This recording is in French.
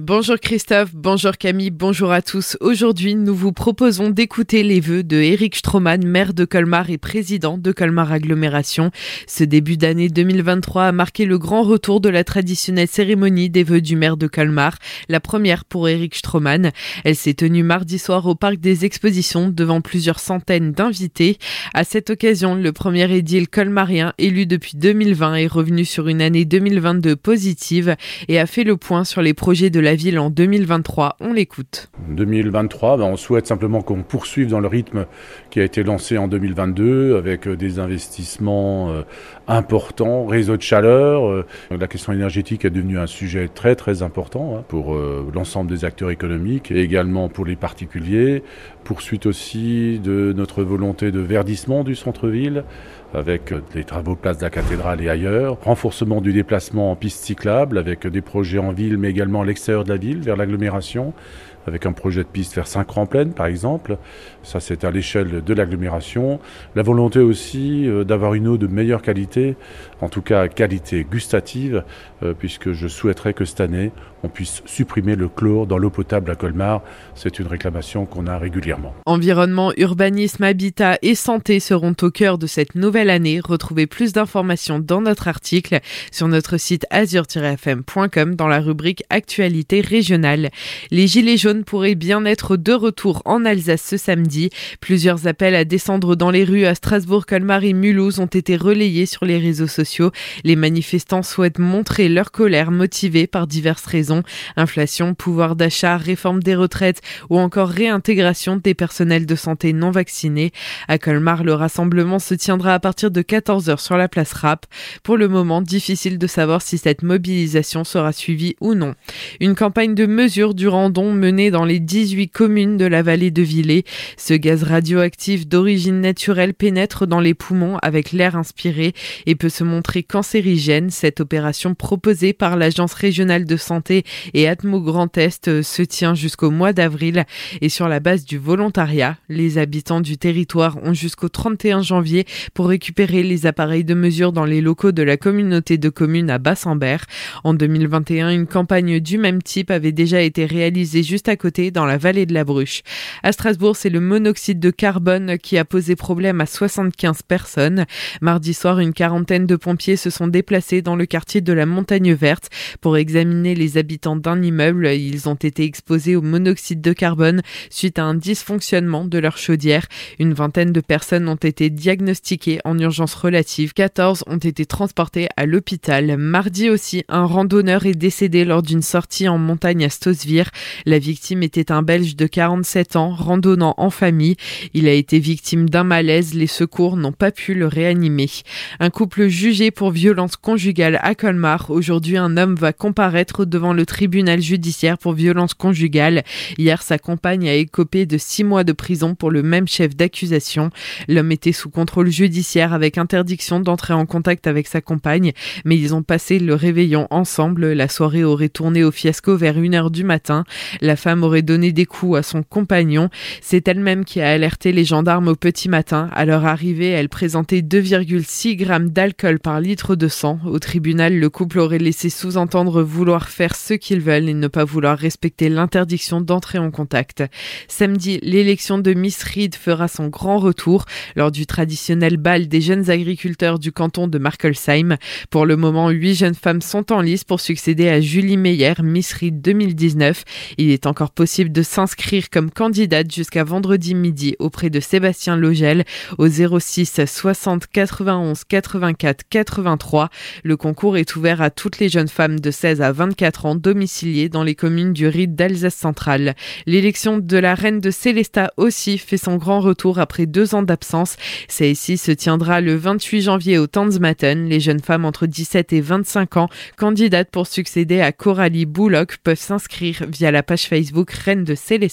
Bonjour Christophe, bonjour Camille, bonjour à tous. Aujourd'hui, nous vous proposons d'écouter les vœux de Eric Stroman, maire de Colmar et président de Colmar Agglomération. Ce début d'année 2023 a marqué le grand retour de la traditionnelle cérémonie des vœux du maire de Colmar, la première pour Eric Stroman. Elle s'est tenue mardi soir au parc des expositions devant plusieurs centaines d'invités. À cette occasion, le premier édile colmarien élu depuis 2020 est revenu sur une année 2022 positive et a fait le point sur les projets de la la ville en 2023. On l'écoute. 2023, ben, on souhaite simplement qu'on poursuive dans le rythme qui a été lancé en 2022 avec euh, des investissements euh, importants, réseau de chaleur. Euh, la question énergétique est devenue un sujet très très important hein, pour l'ensemble des acteurs économiques et également pour les particuliers. Poursuite aussi de notre volonté de verdissement du centre-ville avec des travaux place de la cathédrale et ailleurs. Renforcement du déplacement en piste cyclable avec des projets en ville mais également à l'extérieur de la ville, vers l'agglomération, avec un projet de piste vers Saint-Cran-Plaine, par exemple. Ça, c'est à l'échelle de l'agglomération. La volonté aussi euh, d'avoir une eau de meilleure qualité, en tout cas qualité gustative, euh, puisque je souhaiterais que cette année, on puisse supprimer le chlore dans l'eau potable à Colmar. C'est une réclamation qu'on a régulièrement. Environnement, urbanisme, habitat et santé seront au cœur de cette nouvelle année. Retrouvez plus d'informations dans notre article sur notre site azur-fm.com dans la rubrique Actualité régionale. Les Gilets jaunes pourraient bien être de retour en Alsace ce samedi. Plusieurs appels à descendre dans les rues à Strasbourg, Colmar et Mulhouse ont été relayés sur les réseaux sociaux. Les manifestants souhaitent montrer leur colère motivée par diverses raisons inflation, pouvoir d'achat, réforme des retraites ou encore réintégration des personnels de santé non vaccinés. À Colmar, le rassemblement se tiendra à partir de 14h sur la place Rap. Pour le moment, difficile de savoir si cette mobilisation sera suivie ou non. Une campagne de mesures du randon menée dans les 18 communes de la vallée de Villers. Ce gaz radioactif d'origine naturelle pénètre dans les poumons avec l'air inspiré et peut se montrer cancérigène. Cette opération proposée par l'Agence régionale de santé et Atmo Grand Est euh, se tient jusqu'au mois d'avril et sur la base du volontariat, les habitants du territoire ont jusqu'au 31 janvier pour récupérer les appareils de mesure dans les locaux de la communauté de communes à Bassambert. En 2021, une campagne du même type avait déjà été réalisée juste à côté dans la vallée de la Bruche. À Strasbourg, c'est le monoxyde de carbone qui a posé problème à 75 personnes. Mardi soir, une quarantaine de pompiers se sont déplacés dans le quartier de la Montagne Verte pour examiner les habitants habitants d'un immeuble. Ils ont été exposés au monoxyde de carbone suite à un dysfonctionnement de leur chaudière. Une vingtaine de personnes ont été diagnostiquées en urgence relative. 14 ont été transportées à l'hôpital. Mardi aussi, un randonneur est décédé lors d'une sortie en montagne à Stosvir. La victime était un Belge de 47 ans, randonnant en famille. Il a été victime d'un malaise. Les secours n'ont pas pu le réanimer. Un couple jugé pour violence conjugale à Colmar. Aujourd'hui, un homme va comparaître devant le tribunal judiciaire pour violence conjugale. Hier, sa compagne a écopé de six mois de prison pour le même chef d'accusation. L'homme était sous contrôle judiciaire avec interdiction d'entrer en contact avec sa compagne, mais ils ont passé le réveillon ensemble. La soirée aurait tourné au fiasco vers 1 heure du matin. La femme aurait donné des coups à son compagnon. C'est elle-même qui a alerté les gendarmes au petit matin. À leur arrivée, elle présentait 2,6 grammes d'alcool par litre de sang. Au tribunal, le couple aurait laissé sous-entendre vouloir faire ce qu'ils veulent et ne pas vouloir respecter l'interdiction d'entrer en contact. Samedi, l'élection de Miss Reed fera son grand retour lors du traditionnel bal des jeunes agriculteurs du canton de Markelsheim. Pour le moment, huit jeunes femmes sont en lice pour succéder à Julie Meyer, Miss Reed 2019. Il est encore possible de s'inscrire comme candidate jusqu'à vendredi midi auprès de Sébastien Logel au 06 60 91 84 83. Le concours est ouvert à toutes les jeunes femmes de 16 à 24 ans domiciliés dans les communes du Ride d'Alsace centrale. L'élection de la reine de Célestat aussi fait son grand retour après deux ans d'absence. Celle-ci se tiendra le 28 janvier au Tanzmatten. Les jeunes femmes entre 17 et 25 ans, candidates pour succéder à Coralie Bouloc, peuvent s'inscrire via la page Facebook Reine de Célestat.